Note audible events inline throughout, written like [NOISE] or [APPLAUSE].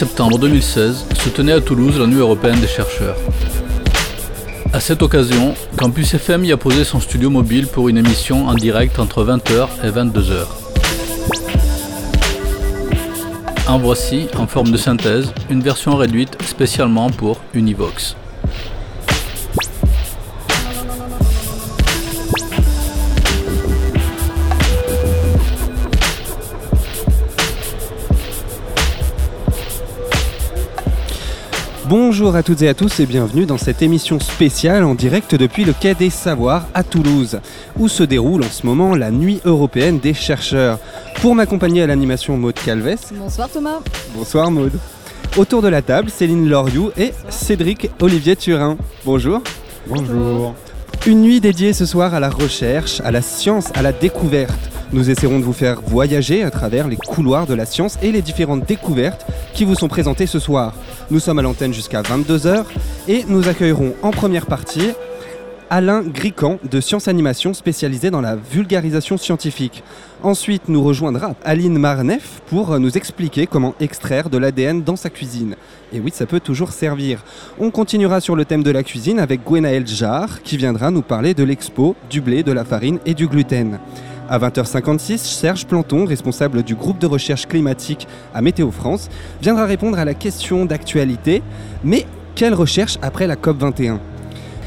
Septembre 2016 se tenait à Toulouse la Nuit européenne des chercheurs. À cette occasion, Campus FM y a posé son studio mobile pour une émission en direct entre 20h et 22h. En voici, en forme de synthèse, une version réduite spécialement pour Univox. Bonjour à toutes et à tous et bienvenue dans cette émission spéciale en direct depuis le Quai des Savoirs à Toulouse, où se déroule en ce moment la Nuit européenne des chercheurs. Pour m'accompagner à l'animation, Maude Calves. Bonsoir Thomas. Bonsoir Maude. Autour de la table, Céline Loriou et Cédric Olivier Turin. Bonjour. Bonjour. Une nuit dédiée ce soir à la recherche, à la science, à la découverte. Nous essaierons de vous faire voyager à travers les couloirs de la science et les différentes découvertes qui vous sont présentées ce soir. Nous sommes à l'antenne jusqu'à 22h et nous accueillerons en première partie Alain Grican de Science Animation spécialisé dans la vulgarisation scientifique. Ensuite, nous rejoindra Aline Marnef pour nous expliquer comment extraire de l'ADN dans sa cuisine. Et oui, ça peut toujours servir. On continuera sur le thème de la cuisine avec Gwenaël Jarre qui viendra nous parler de l'expo, du blé, de la farine et du gluten. À 20h56, Serge Planton, responsable du groupe de recherche climatique à Météo France, viendra répondre à la question d'actualité. Mais quelle recherche après la COP21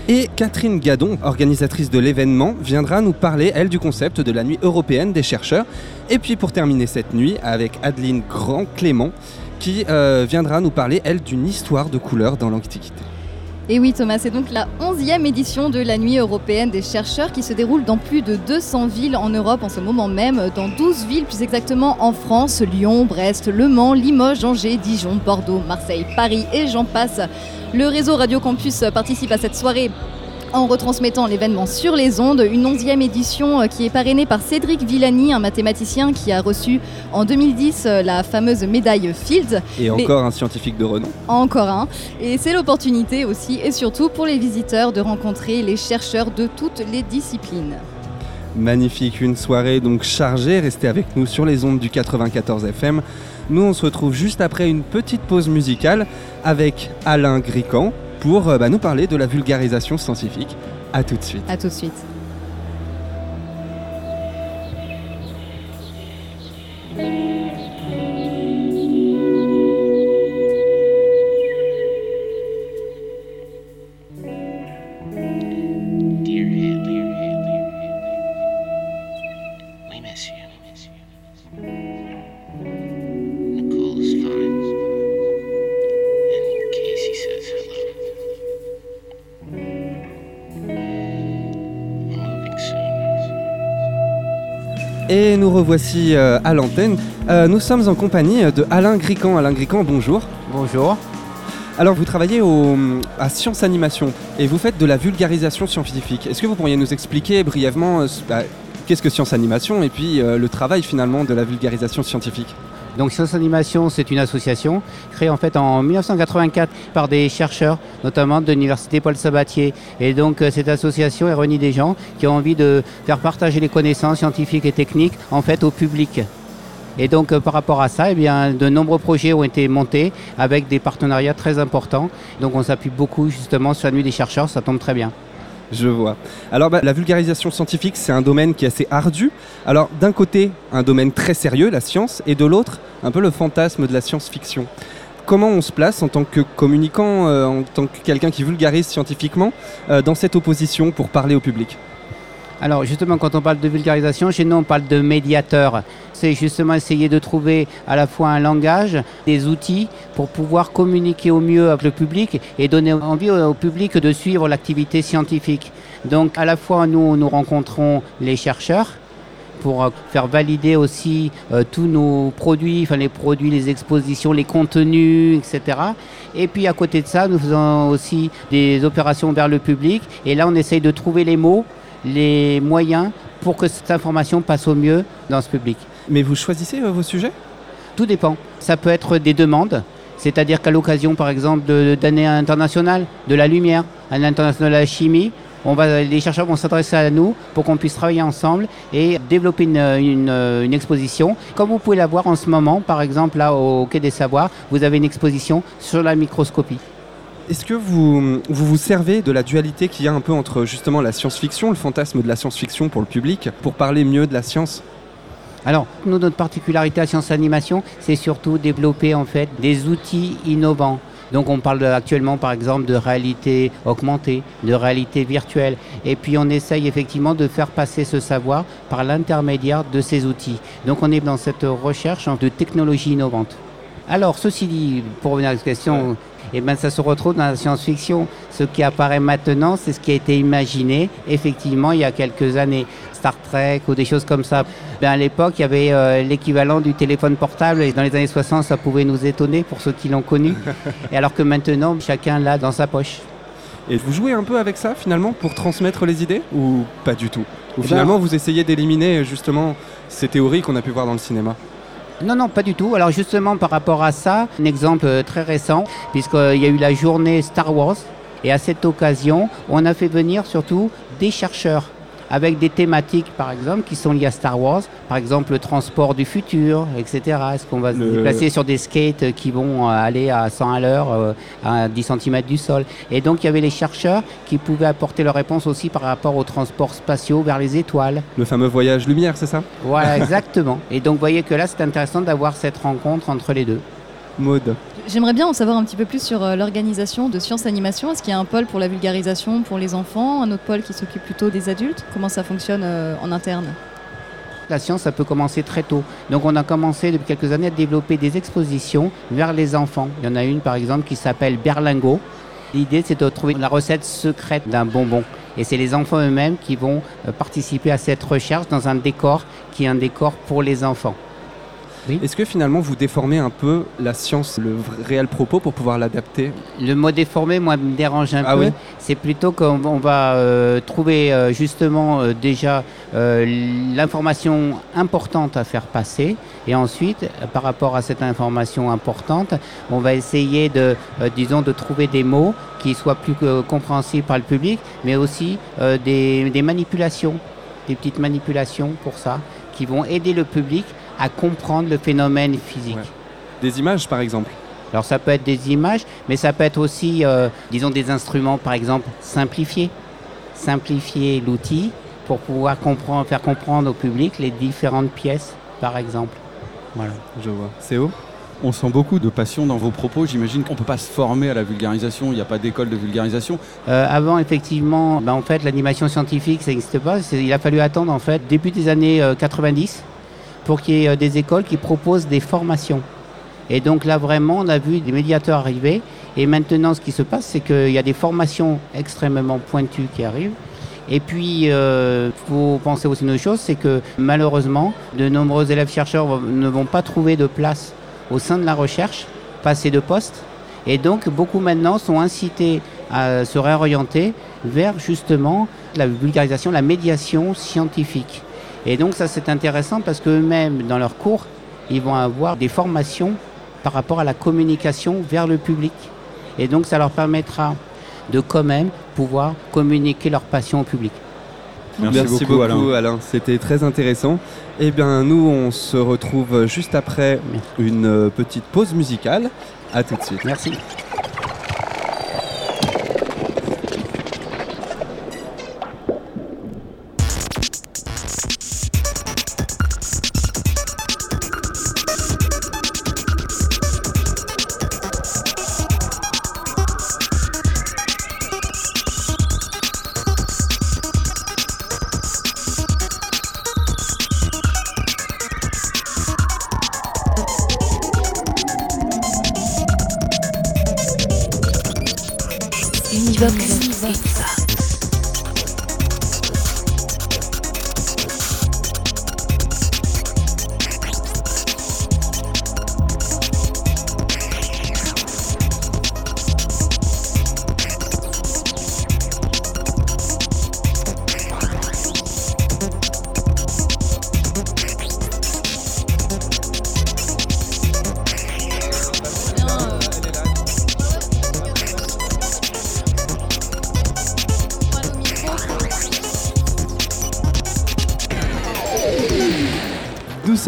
et Catherine Gadon, organisatrice de l'événement, viendra nous parler, elle, du concept de la nuit européenne des chercheurs. Et puis pour terminer cette nuit, avec Adeline Grand-Clément, qui euh, viendra nous parler, elle, d'une histoire de couleur dans l'Antiquité. Et oui Thomas, c'est donc la 11e édition de la Nuit européenne des chercheurs qui se déroule dans plus de 200 villes en Europe en ce moment même, dans 12 villes plus exactement en France, Lyon, Brest, Le Mans, Limoges, Angers, Dijon, Bordeaux, Marseille, Paris et j'en passe. Le réseau Radio Campus participe à cette soirée en retransmettant l'événement sur les ondes, une onzième édition euh, qui est parrainée par Cédric Villani, un mathématicien qui a reçu en 2010 euh, la fameuse médaille Fields. Et encore un scientifique de renom. Encore un. Et c'est l'opportunité aussi et surtout pour les visiteurs de rencontrer les chercheurs de toutes les disciplines. Magnifique, une soirée donc chargée, restez avec nous sur les ondes du 94 FM. Nous on se retrouve juste après une petite pause musicale avec Alain Grican pour euh, bah, nous parler de la vulgarisation scientifique. Suite. A tout de suite. Et nous revoici euh, à l'antenne. Euh, nous sommes en compagnie de Alain Grican. Alain Grican, bonjour. Bonjour. Alors vous travaillez à Science Animation et vous faites de la vulgarisation scientifique. Est-ce que vous pourriez nous expliquer brièvement euh, bah, qu'est-ce que Science Animation et puis le travail finalement de la vulgarisation scientifique? Donc Science Animation, c'est une association créée en fait en 1984 par des chercheurs, notamment de l'université Paul Sabatier. Et donc euh, cette association est réunie des gens qui ont envie de faire partager les connaissances scientifiques et techniques en fait au public. Et donc euh, par rapport à ça, eh bien, de nombreux projets ont été montés avec des partenariats très importants. Donc on s'appuie beaucoup justement sur la nuit des chercheurs, ça tombe très bien. Je vois. Alors bah, la vulgarisation scientifique, c'est un domaine qui est assez ardu. Alors d'un côté, un domaine très sérieux, la science, et de l'autre, un peu le fantasme de la science-fiction. Comment on se place en tant que communicant, euh, en tant que quelqu'un qui vulgarise scientifiquement, euh, dans cette opposition pour parler au public? Alors justement, quand on parle de vulgarisation, chez nous, on parle de médiateur. C'est justement essayer de trouver à la fois un langage, des outils pour pouvoir communiquer au mieux avec le public et donner envie au public de suivre l'activité scientifique. Donc à la fois, nous, nous rencontrons les chercheurs, pour euh, faire valider aussi euh, tous nos produits, enfin les produits, les expositions, les contenus, etc. Et puis à côté de ça, nous faisons aussi des opérations vers le public. Et là, on essaye de trouver les mots, les moyens pour que cette information passe au mieux dans ce public. Mais vous choisissez euh, vos sujets? Tout dépend. Ça peut être des demandes, c'est-à-dire qu'à l'occasion, par exemple, de- d'année internationale de la lumière, année internationale de la chimie, on va, les chercheurs vont s'adresser à nous pour qu'on puisse travailler ensemble et développer une, une, une exposition. Comme vous pouvez la voir en ce moment, par exemple, là au Quai des Savoirs, vous avez une exposition sur la microscopie. Est-ce que vous, vous vous servez de la dualité qu'il y a un peu entre justement la science-fiction, le fantasme de la science-fiction pour le public, pour parler mieux de la science? Alors, nous, notre particularité à Science Animation, c'est surtout développer en fait des outils innovants. Donc on parle actuellement par exemple de réalité augmentée, de réalité virtuelle. Et puis on essaye effectivement de faire passer ce savoir par l'intermédiaire de ces outils. Donc on est dans cette recherche de technologies innovantes. Alors ceci dit, pour revenir à la question, eh ben, ça se retrouve dans la science-fiction. Ce qui apparaît maintenant, c'est ce qui a été imaginé effectivement il y a quelques années. Star Trek ou des choses comme ça. Ben, à l'époque, il y avait euh, l'équivalent du téléphone portable et dans les années 60, ça pouvait nous étonner pour ceux qui l'ont connu. [LAUGHS] et alors que maintenant, chacun l'a dans sa poche. Et vous jouez un peu avec ça finalement pour transmettre les idées ou pas du tout? Ou Eh ben- finalement vous essayez d'éliminer justement ces théories qu'on a pu voir dans le cinéma? Non, non, pas du tout. Alors justement, par rapport à ça, un exemple euh, très récent, puisqu'il y a eu la journée Star Wars, et à cette occasion, on a fait venir surtout des chercheurs avec des thématiques, par exemple, qui sont liées à Star Wars, par exemple le transport du futur, etc. Est-ce qu'on va se déplacer sur des skates qui vont euh, aller à 100 à l'heure, euh, à 10 cm du sol? Et donc il y avait les chercheurs qui pouvaient apporter leur réponse aussi par rapport aux transports spatiaux vers les étoiles. Le fameux voyage lumière, c'est ça? Voilà, exactement. Et donc vous voyez que là, c'est intéressant d'avoir cette rencontre entre les deux. Maude. J'aimerais bien en savoir un petit peu plus sur euh, l'organisation de Science Animation. Est-ce qu'il y a un pôle pour la vulgarisation pour les enfants, un autre pôle qui s'occupe plutôt des adultes? Comment ça fonctionne euh, en interne? La science, ça peut commencer très tôt. Donc on a commencé depuis quelques années à développer des expositions vers les enfants. Il y en a une par exemple qui s'appelle Berlingo. L'idée c'est de trouver la recette secrète d'un bonbon. Et c'est les enfants eux-mêmes qui vont euh, participer à cette recherche dans un décor qui est un décor pour les enfants. Est-ce que finalement vous déformez un peu la science, le réel propos pour pouvoir l'adapter? Le mot déformé, moi, me dérange un Ah peu. oui C'est plutôt qu'on on va euh, trouver euh, justement euh, déjà l'information importante à faire passer. Et ensuite, par rapport à cette information importante, on va essayer de, disons, de trouver des mots qui soient plus compréhensibles par le public, mais aussi des, des manipulations, des petites manipulations pour ça, qui vont aider le public à comprendre le phénomène physique. Des images par exemple Alors ça peut être des images, mais ça peut être aussi, euh, disons, des instruments, par exemple, simplifiés. Simplifier l'outil pour pouvoir comprendre, faire comprendre au public les différentes pièces, par exemple. Voilà. Je vois. C'est où On sent beaucoup de passion dans vos propos. J'imagine qu'on ne peut pas se former à la vulgarisation. Il n'y a pas d'école de vulgarisation. Euh, avant, effectivement, ben, en fait, l'animation scientifique, ça n'existe pas. Il a fallu attendre, en fait, début des années euh, 90 pour qu'il y ait euh, des écoles qui proposent des formations. Et donc là, vraiment, on a vu des médiateurs arriver. Et maintenant, ce qui se passe, c'est qu'il y a des formations extrêmement pointues qui arrivent. Et puis, il faut penser aussi une autre chose, c'est que malheureusement, de nombreux élèves chercheurs ne vont pas trouver de place au sein de la recherche, pas assez de postes. Et donc, beaucoup maintenant sont incités à se réorienter vers justement la vulgarisation, la médiation scientifique. Et donc, ça, c'est intéressant parce qu'eux-mêmes, dans leurs cours, ils vont avoir des formations par rapport à la communication vers le public. Et donc, ça leur permettra de quand même pouvoir communiquer leur passion au public. Merci beaucoup, Alain. Alain. C'était très intéressant. Eh bien, nous, on se retrouve juste après une petite pause musicale. À tout de suite. Merci.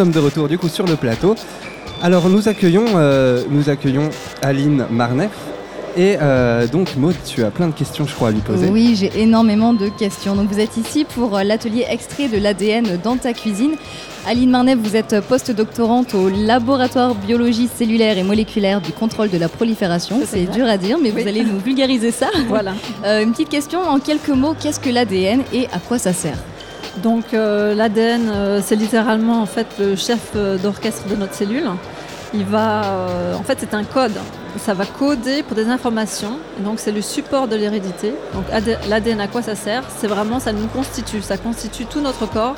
Sommes de retour du coup sur le plateau. Alors nous accueillons, euh, nous accueillons Aline Marnef. Et euh, donc Maud, tu as plein de questions je crois à lui poser. Oui, j'ai énormément de questions. Donc vous êtes ici pour euh, l'atelier extrait de l'ADN dans ta cuisine. Aline Marnef, vous êtes postdoctorante au laboratoire biologie cellulaire et moléculaire du contrôle de la prolifération. C'est dur à dire, mais Oui. vous allez nous vulgariser ça. [LAUGHS] Voilà. Euh, une petite question en quelques mots, qu'est-ce que l'ADN et à quoi ça sert? Donc euh, l'ADN, euh, c'est littéralement en fait le chef euh, d'orchestre de notre cellule. Il va, euh, en fait, c'est un code. Ça va coder pour des informations. Donc c'est le support de l'hérédité. Donc AD l'ADN, à quoi ça sert? C'est vraiment, ça nous constitue. Ça constitue tout notre corps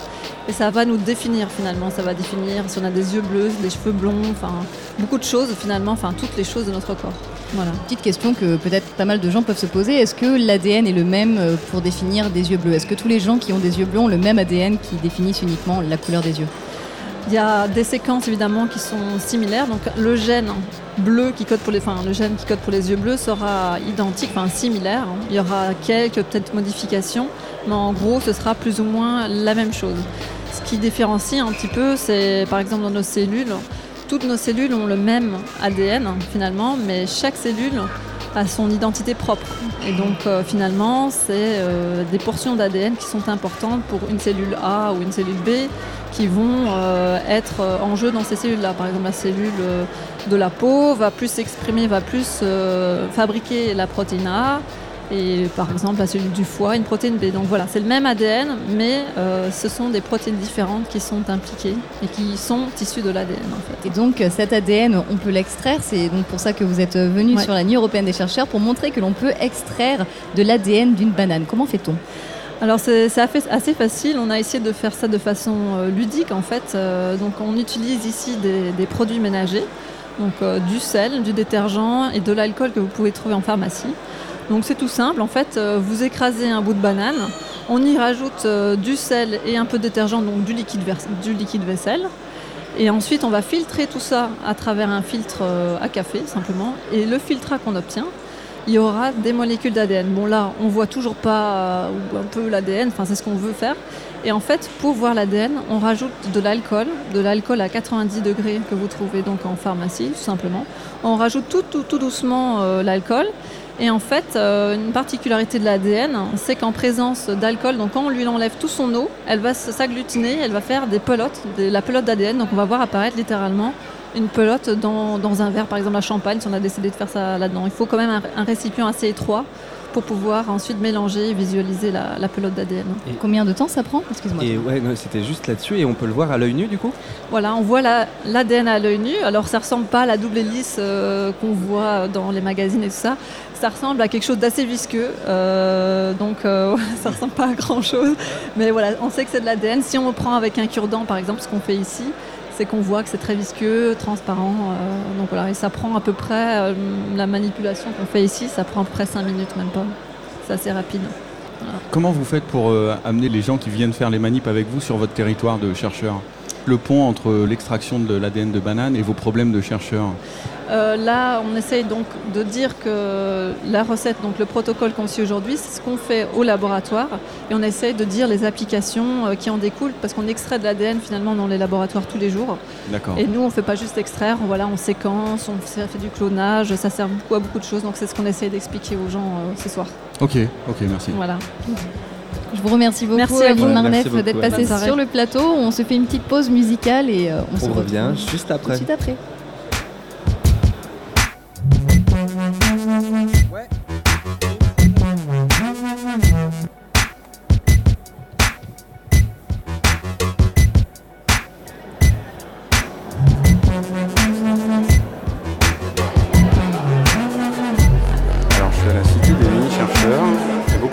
et ça va nous définir finalement. Ça va définir si on a des yeux bleus, des cheveux blonds, enfin beaucoup de choses finalement, enfin toutes les choses de notre corps. Voilà. Petite question que peut-être pas mal de gens peuvent se poser. Est-ce que l'ADN est le même euh, pour définir des yeux bleus? Est-ce que tous les gens qui ont des yeux bleus ont le même ADN qui définissent uniquement la couleur des yeux? Il y a des séquences évidemment qui sont similaires. Donc le gène bleu qui code pour les, enfin, le gène qui code pour les yeux bleus sera identique, enfin similaire. Il y aura quelques peut-être modifications, mais en gros ce sera plus ou moins la même chose. Ce qui différencie un petit peu, c'est par exemple dans nos cellules, toutes nos cellules ont le même ADN finalement, mais chaque cellule a son identité propre. Et donc euh, finalement, c'est euh, des portions d'ADN qui sont importantes pour une cellule A ou une cellule B qui vont euh, être euh, en jeu dans ces cellules-là. Par exemple, la cellule euh, de la peau va plus s'exprimer, va plus euh, fabriquer la protéine A. Et par exemple, la cellule du foie, une protéine B. Donc voilà, c'est le même ADN, mais euh, ce sont des protéines différentes qui sont impliquées et qui sont issues de l'ADN en fait. Et donc cet ADN, on peut l'extraire. C'est donc pour ça que vous êtes venu Ouais. sur la Nuit européenne des chercheurs pour montrer que l'on peut extraire de l'ADN d'une banane. Comment fait-on? Alors c'est assez facile, on a essayé de faire ça de façon euh, ludique en fait. Euh, donc on utilise ici des, produits ménagers, donc euh, du sel, du détergent et de l'alcool que vous pouvez trouver en pharmacie. Donc c'est tout simple, en fait vous écrasez un bout de banane, on y rajoute du sel et un peu de détergent, donc du liquide, du liquide vaisselle. Et ensuite on va filtrer tout ça à travers un filtre à café simplement. Et le filtrat qu'on obtient, il y aura des molécules d'ADN. Bon là, on voit toujours pas euh, un peu l'ADN, enfin c'est ce qu'on veut faire. Et en fait, pour voir l'ADN, on rajoute de l'alcool, de l'alcool à 90 degrés que vous trouvez donc en pharmacie, tout simplement. On rajoute tout, tout, tout doucement euh, l'alcool. Et en fait, euh, une particularité de l'ADN, c'est qu'en présence d'alcool, donc quand on lui enlève tout son eau, elle va s'agglutiner, elle va faire des pelotes, la pelote d'ADN. Donc on va voir apparaître littéralement une pelote dans, dans un verre, par exemple la champagne, si on a décidé de faire ça là-dedans. Il faut quand même un, un récipient assez étroit pour pouvoir ensuite mélanger et visualiser la, la pelote d'ADN. Combien de temps ça prend? Excuse-moi. Et ouais, non, c'était juste là-dessus et on peut le voir à l'œil nu du coup? Voilà, on voit la- l'ADN à l'œil nu. Alors ça ressemble pas à la double hélice euh, qu'on voit dans les magazines et tout ça. Ça ressemble à quelque chose d'assez visqueux. Euh, donc euh, [LAUGHS] ça ressemble pas à grand chose. Mais voilà, on sait que c'est de l'ADN. Si on le prend avec un cure-dent, par exemple, ce qu'on fait ici, c'est qu'on voit que c'est très visqueux, transparent. euh, donc voilà, et ça prend à peu près, euh, la manipulation qu'on fait ici, ça prend à peu près 5 minutes, même pas. C'est assez rapide. Comment vous faites pour euh, amener les gens qui viennent faire les manips avec vous sur votre territoire de chercheurs? Le pont entre l'extraction de l'ADN de banane et vos problèmes de chercheurs Euh, là, on essaye donc de dire que la recette, donc le protocole qu'on suit aujourd'hui, c'est ce qu'on fait au laboratoire et on essaye de dire les applications euh, qui en découlent parce qu'on extrait de l'ADN finalement dans les laboratoires tous les jours. D'accord. Et nous, on ne fait pas juste extraire, voilà, on séquence, on fait fait du clonage, ça sert beaucoup à beaucoup de choses. Donc c'est ce qu'on essaye d'expliquer aux gens euh, ce soir. Ok, ok, merci. Voilà. Je vous remercie beaucoup, Merci à Aline vous. Marnef, d'être passée sur le plateau. On se fait une petite pause musicale et euh, on, se retrouve revient juste tout de après. suite après.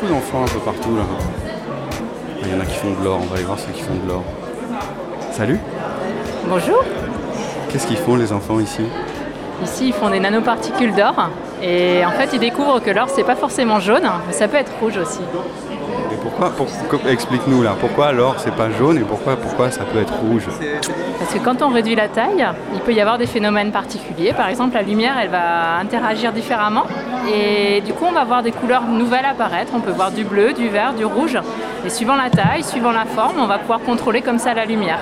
Beaucoup d'enfants un peu partout là. Il y en a qui font de l'or, on va aller voir ceux qui font de l'or. Salut Bonjour. Qu'est-ce qu'ils font les enfants ici? Ici, ils font des nanoparticules d'or. Et en fait, ils découvrent que l'or, c'est pas forcément jaune, mais ça peut être rouge aussi. Pourquoi Explique-nous là, pourquoi l'or c'est pas jaune et pourquoi, pourquoi ça peut être rouge Parce que quand on réduit la taille, il peut y avoir des phénomènes particuliers. Par exemple, la lumière, elle va interagir différemment. Et du coup, on va voir des couleurs nouvelles apparaître. On peut voir du bleu, du vert, du rouge. Et suivant la taille, suivant la forme, on va pouvoir contrôler comme ça la lumière.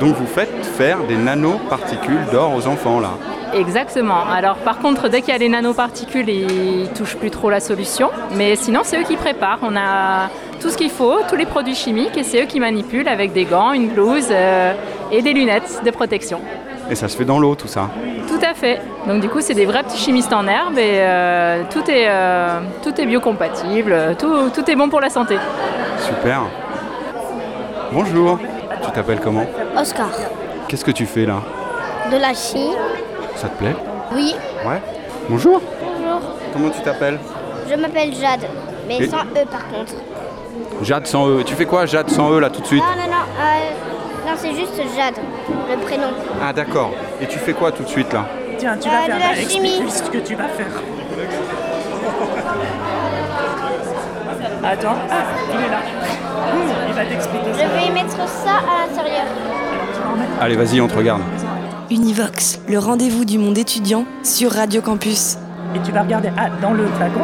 Donc vous faites faire des nanoparticules d'or aux enfants là. Exactement. Alors par contre, dès qu'il y a les nanoparticules, ils touchent plus trop la solution. Mais sinon, c'est eux qui préparent. On a tout ce qu'il faut, tous les produits chimiques, et c'est eux qui manipulent avec des gants, une blouse euh, et des lunettes de protection. Et ça se fait dans l'eau tout ça. Tout à fait. Donc du coup, c'est des vrais petits chimistes en herbe et euh, tout, est, euh, tout est biocompatible, tout, tout est bon pour la santé. Super. Bonjour. Tu t'appelles comment Oscar. Qu'est-ce que tu fais là De la chimie Ça te plaît Oui. Ouais. Bonjour. Bonjour. Comment tu t'appelles Je m'appelle Jade, mais Et- sans E par contre. Jade sans E. Tu fais quoi Jade sans E là tout de suite Non, non, non. euh, non, c'est juste Jade, le prénom. Ah d'accord. Et tu fais quoi tout de suite là Tiens, tu Euh, vas de faire la là, chimie. ce que tu vas faire. Attends, ah, il est là. Il va t'expliquer Je vais y mettre ça à l'intérieur. Allez vas-y, on te regarde. Univox, le rendez-vous du monde étudiant sur Radio Campus. Et tu vas regarder ah, dans le flacon.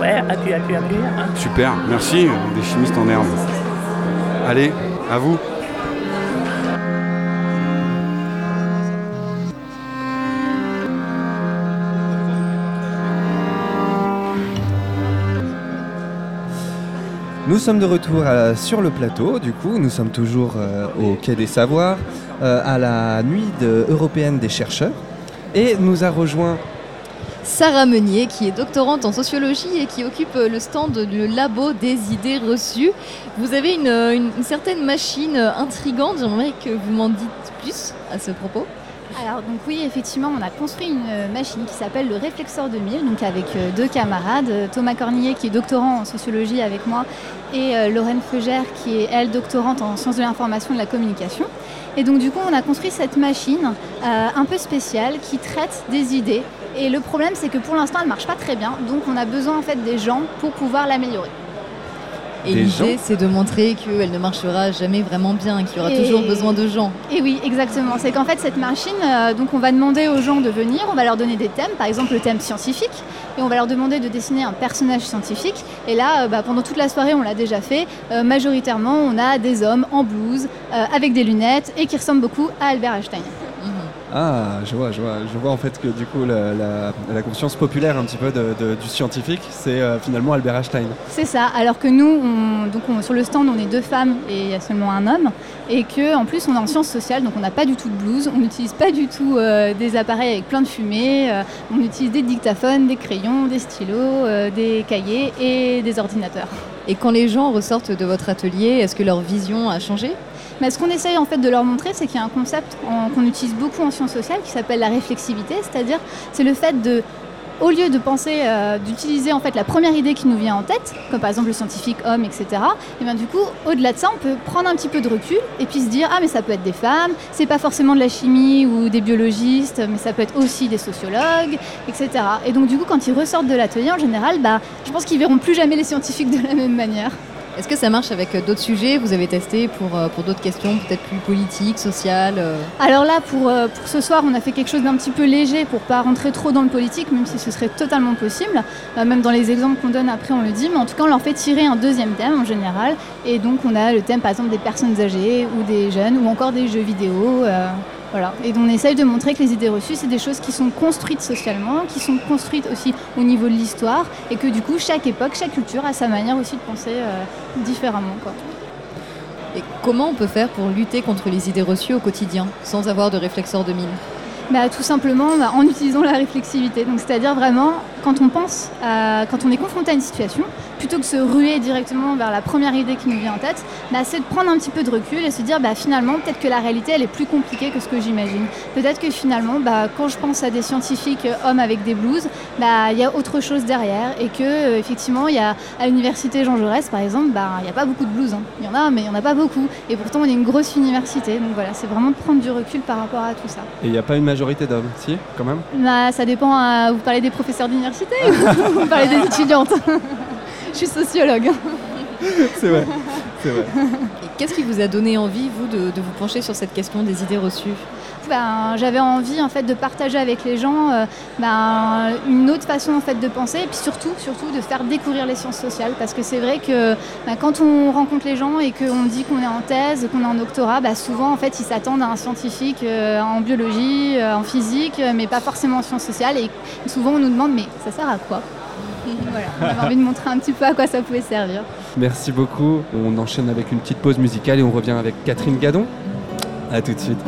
Ouais, appuie, appuie, appuie. hein. Super, merci, des chimistes en herbe. Allez, à vous. Nous sommes de retour à- sur le plateau, du coup, nous sommes toujours euh, au Quai des Savoirs, euh, à la nuit européenne des chercheurs, et nous a rejoint Sarah Meunier, qui est doctorante en sociologie et qui occupe euh, le stand Le Labo des idées reçues. Vous avez une, euh, une- certaine machine euh, intrigante, j'aimerais que vous m'en dites plus à ce propos. Alors donc oui, effectivement, on a construit une euh, machine qui s'appelle le réflexeur 2000, donc avec euh, deux camarades, euh, Thomas Cornillet qui est doctorant en sociologie avec moi et Lorraine Feugère qui est elle doctorante en sciences de l'information et de la communication. Et donc du coup, on a construit cette machine un peu spéciale qui traite des idées. Et le problème, c'est que pour l'instant, elle marche pas très bien, donc on a besoin en fait des gens pour pouvoir l'améliorer. Et l'idée, c'est de montrer qu'elle ne marchera jamais vraiment bien, qu'il y aura Et- toujours besoin de gens. Et oui, exactement. C'est qu'en fait, cette machine, euh, donc on va demander aux gens de venir, on va leur donner des thèmes, par exemple le thème scientifique, et on va leur demander de dessiner un personnage scientifique. Et là, euh, bah, pendant toute la soirée, on l'a déjà fait. Euh, majoritairement, on a des hommes en blouse, euh, avec des lunettes, et qui ressemblent beaucoup à Albert Einstein. Ah, je vois, je vois, je vois en fait que du coup la, la- la conscience populaire un petit peu de- de- du scientifique, c'est euh, finalement Albert Einstein. C'est ça, alors que nous, on- donc on- sur le stand, on est deux femmes et il y a seulement un homme, et que en plus on est en sciences sociales, donc on n'a pas du tout de blouse, on n'utilise pas du tout euh, des appareils avec plein de fumée, euh, on utilise des dictaphones, des crayons, des stylos, euh, des cahiers et des ordinateurs. Et quand les gens ressortent de votre atelier, est-ce que leur vision a changé? Mais ce qu'on essaye en fait de leur montrer, c'est qu'il y a un concept qu'on utilise beaucoup en sciences sociales qui s'appelle la réflexivité, c'est-à-dire c'est le fait de au lieu de penser, euh, d'utiliser en fait la première idée qui nous vient en tête, comme par exemple le scientifique homme, etc. Et bien du coup, au-delà de ça, on peut prendre un petit peu de recul et puis se dire ah mais ça peut être des femmes, c'est pas forcément de la chimie ou des biologistes, mais ça peut être aussi des sociologues, etc. Et donc du coup, quand ils ressortent de l'atelier, en général, bah, je pense qu'ils verront plus jamais les scientifiques de la même manière. Est-ce que ça marche avec euh, d'autres sujets Vous avez testé pour, euh, pour d'autres questions, peut-être plus politiques, sociales euh Alors là, pour, ce soir, on a fait quelque chose d'un petit peu léger pour pas rentrer trop dans le politique, même si ce serait totalement possible. Même dans les exemples qu'on donne après, on le dit. Mais en tout cas, on leur fait tirer un deuxième thème en général. Et donc, on a le thème, par exemple, des personnes âgées ou des jeunes ou encore des jeux vidéo. Et on essaye de montrer que les idées reçues, c'est des choses qui sont construites socialement, qui sont construites aussi au niveau de l'histoire, et que du coup, chaque époque, chaque culture a sa manière aussi de penser euh, différemment. Et comment on peut faire pour lutter contre les idées reçues au quotidien, sans avoir de réflexeur 2000 Bah, tout simplement bah, en utilisant la réflexivité. C'est-à-dire vraiment, quand on pense, quand on est confronté à une situation, plutôt que se ruer directement vers la première idée qui nous vient en tête, bah, c'est de prendre un petit peu de recul et se dire bah, finalement, peut-être que la réalité, elle est plus compliquée que ce que j'imagine. Peut-être que finalement, quand je pense à des scientifiques euh, hommes avec des blouses, il y a autre chose derrière et que euh, effectivement, y a à l'université Jean Jaurès, par exemple, il n'y a pas beaucoup de blouses. hein. Il y en a, mais il n'y en a pas beaucoup. Et pourtant, on est une grosse université. Donc voilà, c'est vraiment de prendre du recul par rapport à tout ça. Majorité d'hommes, si, quand même Bah, ça dépend. euh, vous parlez des professeurs d'université ou [LAUGHS] vous parlez des étudiantes [LAUGHS] Je suis sociologue. [LAUGHS] C'est vrai, c'est vrai. Et qu'est-ce qui vous a donné envie, vous, de, de vous pencher sur cette question des idées reçues? Ben, j'avais envie en fait de partager avec les gens euh, ben, une autre façon en fait de penser, et puis surtout, surtout de faire découvrir les sciences sociales, parce que c'est vrai que ben, quand on rencontre les gens et qu'on dit qu'on est en thèse, qu'on est en doctorat, ben, souvent en fait ils s'attendent à un scientifique euh, en biologie, euh, en physique, mais pas forcément en sciences sociales, et souvent on nous demande mais ça sert à quoi? [LAUGHS] Voilà, j'avais envie de montrer un petit peu à quoi ça pouvait servir. Merci beaucoup. On enchaîne avec une petite pause musicale et on revient avec Catherine Gadon. A tout de suite.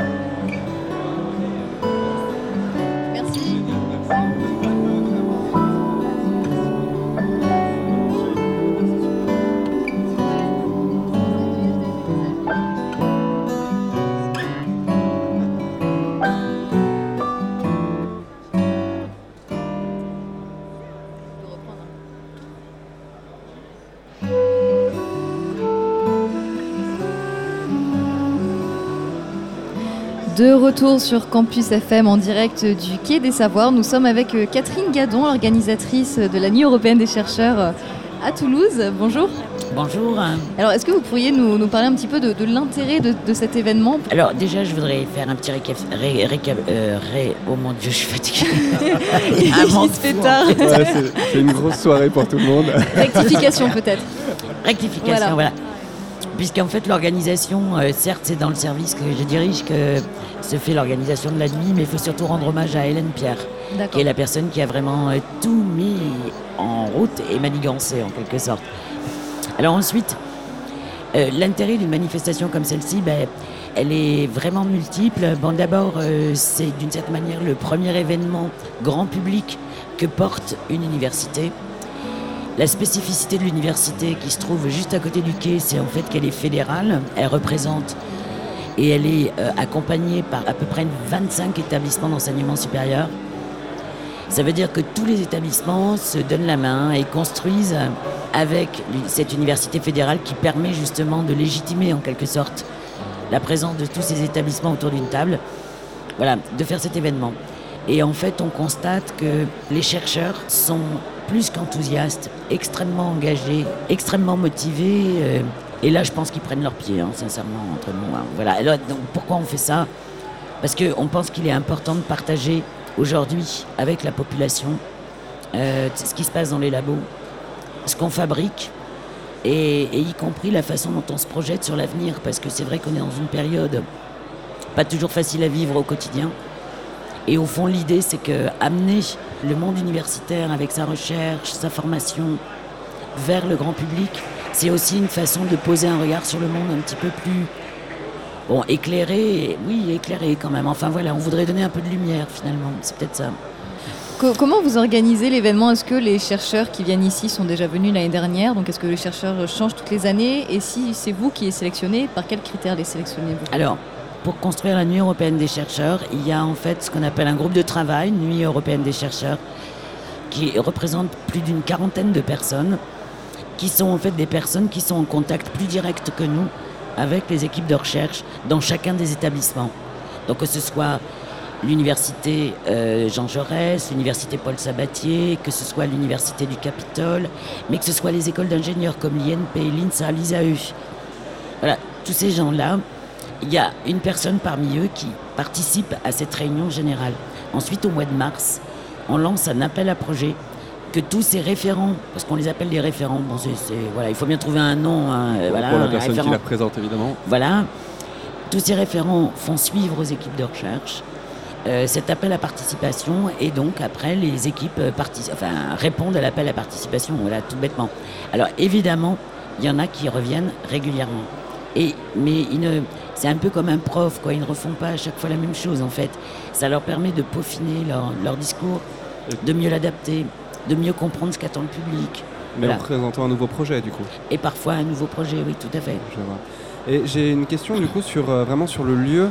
De retour sur Campus FM en direct du Quai des Savoirs, nous sommes avec euh, Catherine Gadon, organisatrice de la Nuit européenne des chercheurs euh, à Toulouse. Bonjour. Bonjour. Alors, est-ce que vous pourriez nous, nous parler un petit peu de, de l'intérêt de, de cet événement? Alors déjà, je voudrais faire un petit récap. Ré, récap euh, ré- oh mon Dieu, je suis fatiguée. [LAUGHS] Il se fait tard. Ouais, c'est- c'est une grosse soirée pour tout le monde. Rectification peut-être. Rectification, Voilà. voilà. Puisqu'en fait, l'organisation, euh, certes, c'est dans le service que je dirige que se fait l'organisation de la nuit, mais il faut surtout rendre hommage à Hélène Pierre, qui est la personne qui a vraiment euh, tout mis en route et manigancé en quelque sorte. Alors ensuite, euh, l'intérêt d'une manifestation comme celle-ci, ben, elle est vraiment multiple. Bon, d'abord, euh, c'est d'une certaine manière le premier événement grand public que porte une université. La spécificité de l'université qui se trouve juste à côté du quai, c'est en fait qu'elle est fédérale. Elle représente et elle est euh, accompagnée par à peu près 25 établissements d'enseignement supérieur. Ça veut dire que tous les établissements se donnent la main et construisent avec cette université fédérale qui permet justement de légitimer en quelque sorte la présence de tous ces établissements autour d'une table. Voilà, de faire cet événement. Et en fait, on constate que les chercheurs sont plus qu'enthousiastes, extrêmement engagés, extrêmement motivés. euh, et là, je pense qu'ils prennent leurs pieds, hein, sincèrement, entre nous. hein. Voilà. Donc, pourquoi on fait ça? Parce qu'on pense qu'il est important de partager aujourd'hui avec la population euh, ce qui se passe dans les labos, ce qu'on fabrique, et y compris la façon dont on se projette sur l'avenir. Parce que c'est vrai qu'on est dans une période pas toujours facile à vivre au quotidien. Et au fond, l'idée, c'est que amener le monde universitaire avec sa recherche, sa formation vers le grand public, c'est aussi une façon de poser un regard sur le monde un petit peu plus bon éclairé. Oui, éclairé quand même. Enfin voilà, on voudrait donner un peu de lumière finalement. C'est peut-être ça. Co- comment vous organisez l'événement? Est-ce que les chercheurs qui viennent ici sont déjà venus l'année dernière? Donc, est-ce que les chercheurs changent toutes les années? Et si c'est vous qui les sélectionnez, par quels critères les sélectionnez-vous? Alors, pour construire la Nuit européenne des chercheurs, il y a en fait ce qu'on appelle un groupe de travail, Nuit européenne des chercheurs, qui représente plus d'une quarantaine de personnes, qui sont en fait des personnes qui sont en contact plus direct que nous avec les équipes de recherche dans chacun des établissements. Donc que ce soit l'université euh, Jean Jaurès, l'université Paul Sabatier, que ce soit l'université du Capitole, mais que ce soit les écoles d'ingénieurs comme l'INP, l'INSA, l'ISAE. Voilà, tous ces gens-là, il y a une personne parmi eux qui participe à cette réunion générale. Ensuite, au mois de mars, on lance un appel à projet que tous ces référents, parce qu'on les appelle des référents, bon, c'est- c'est- voilà, il faut bien trouver un nom. hein, voilà, pour la personne qui la représente, évidemment. Voilà. Tous ces référents font suivre aux équipes de recherche euh, cet appel à participation et donc après les équipes euh, enfin, répondent à l'appel à participation, voilà, tout bêtement. Alors évidemment, il y en a qui reviennent régulièrement. Et, mais ils ne- c'est un peu comme un prof, quoi. ils ne refont pas à chaque fois la même chose en fait. Ça leur permet de peaufiner leur, leur discours, de mieux l'adapter, de mieux comprendre ce qu'attend le public. Mais Voilà. en présentant un nouveau projet, du coup. Et parfois un nouveau projet, oui, tout à fait. Je vois. Et j'ai une question du coup sur euh, vraiment sur le lieu.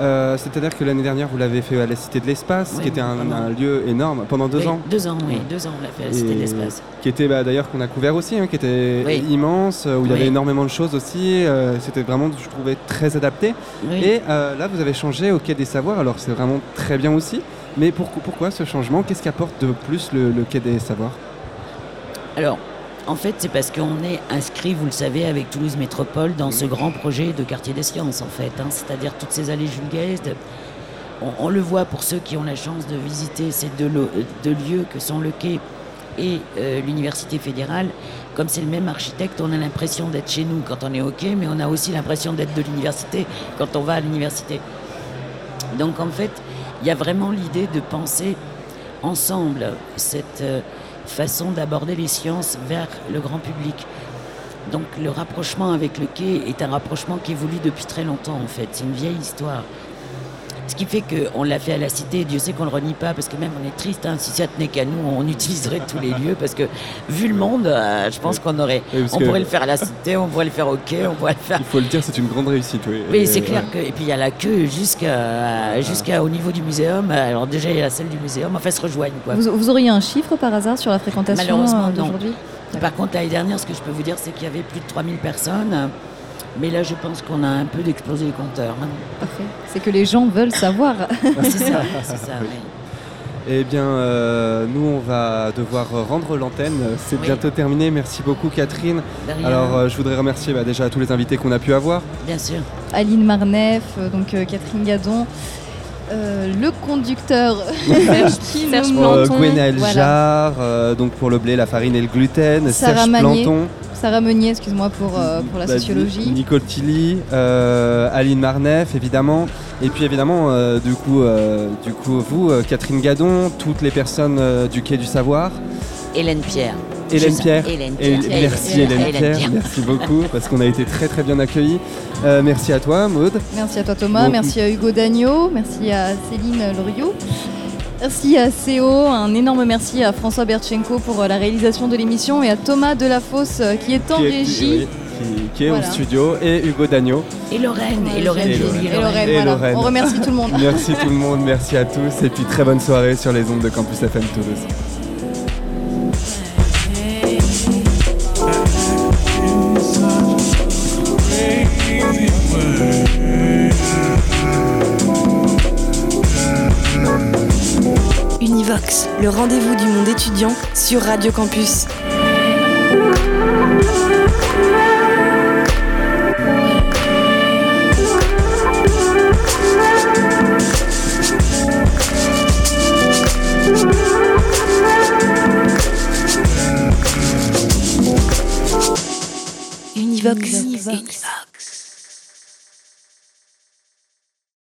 Euh, C'est-à-dire que l'année dernière vous l'avez fait à la Cité de l'Espace, qui était un, lieu énorme pendant deux Oui, ans. Deux ans, oui, deux ans on l'a fait à la Cité de l'Espace. Qui était bah, d'ailleurs qu'on a couvert aussi, hein, qui était Oui. immense, euh, où il y Oui. avait énormément de choses aussi. euh, C'était vraiment, je trouvais, très adapté. Et là, vous avez changé au Quai des Savoirs. Alors c'est vraiment très bien aussi. Mais pourquoi, pourquoi ce changement? Qu'est-ce qu'apporte de plus le, le Quai des Savoirs? Alors, en fait, c'est parce qu'on est inscrit, vous le savez, avec Toulouse Métropole dans ce grand projet de quartier des sciences, en fait. hein, C'est-à-dire toutes ces allées Jules on, on le voit pour ceux qui ont la chance de visiter ces deux, deux lieux que sont le quai et euh, l'université fédérale. Comme c'est le même architecte, on a l'impression d'être chez nous quand on est au quai, mais on a aussi l'impression d'être de l'université quand on va à l'université. Donc en fait, il y a vraiment l'idée de penser ensemble cette euh, façon d'aborder les sciences vers le grand public. Donc le rapprochement avec le quai est un rapprochement qui évolue depuis très longtemps en fait. C'est une vieille histoire. Ce qui fait qu'on l'a fait à la cité, Dieu sait qu'on ne le renie pas, parce que même on est triste, hein, si ça tenait qu'à nous, on utiliserait tous les lieux, parce que vu le monde, euh, je pense qu'on aurait, on que- pourrait le faire à la cité, on pourrait le faire au quai, on pourrait le faire Il faut le dire, c'est une grande réussite. Oui, Et, c'est clair ouais. que. Et puis il y a la queue jusqu'à jusqu'à au niveau du muséum. Alors déjà il y a celle du muséum. Enfin, elles se rejoignent quoi. Vous, vous auriez un chiffre par hasard sur la fréquentation Malheureusement euh, non. d'aujourd'hui? Par contre l'année dernière, ce que je peux vous dire, c'est qu'il y avait plus de 3000 personnes. Mais là, je pense qu'on a un peu d'explosé les compteurs. hein. Parfait. C'est que les gens veulent savoir. [LAUGHS] C'est ça, c'est ça. [LAUGHS] oui. Eh bien, euh, nous, on va devoir rendre l'antenne. C'est Oui. bientôt terminé. Merci beaucoup, Catherine. Alors, euh, je voudrais remercier bah, déjà tous les invités qu'on a pu avoir. Bien sûr. Aline Marnef, euh, donc euh, Catherine Gadon, euh, le conducteur [LAUGHS] qui Serge nous Euh, Planton, Gwenaël voilà. Jarre, euh, donc pour le blé, la farine et le gluten. Sarah Serge Magnier, Planton. Sarah Meunier, excuse-moi pour, euh, pour la bah, sociologie. Nicole Tilly, euh, Aline Marnef, évidemment. Et puis, évidemment, euh, du, coup, euh, du coup, vous, euh, Catherine Gadon, toutes les personnes euh, du Quai du Savoir. Hélène Pierre. Hélène Pierre. Hélène merci Hélène, Hélène Pierre. Pierre. Merci beaucoup parce qu'on a été très très bien accueillis. Euh, merci à toi Maud. Merci à toi Thomas, Bon, merci à Hugo Dagneau, merci à Céline Loriot. Merci à CO, un énorme merci à François Bertchenko pour euh, la réalisation de l'émission et à Thomas Delafosse euh, qui est en qui est- régie. oui, qui, est Voilà. au studio et Hugo Dagneau. Et Lorraine. Et Lorraine. Et j'ai Lorraine. oublié Et Lorraine, Et voilà. Lorraine. On remercie tout le monde. Merci tout le monde, merci à tous et puis très bonne soirée sur les ondes de Campus FM Toulouse. Le rendez-vous du monde étudiant sur Radio Campus. Univox.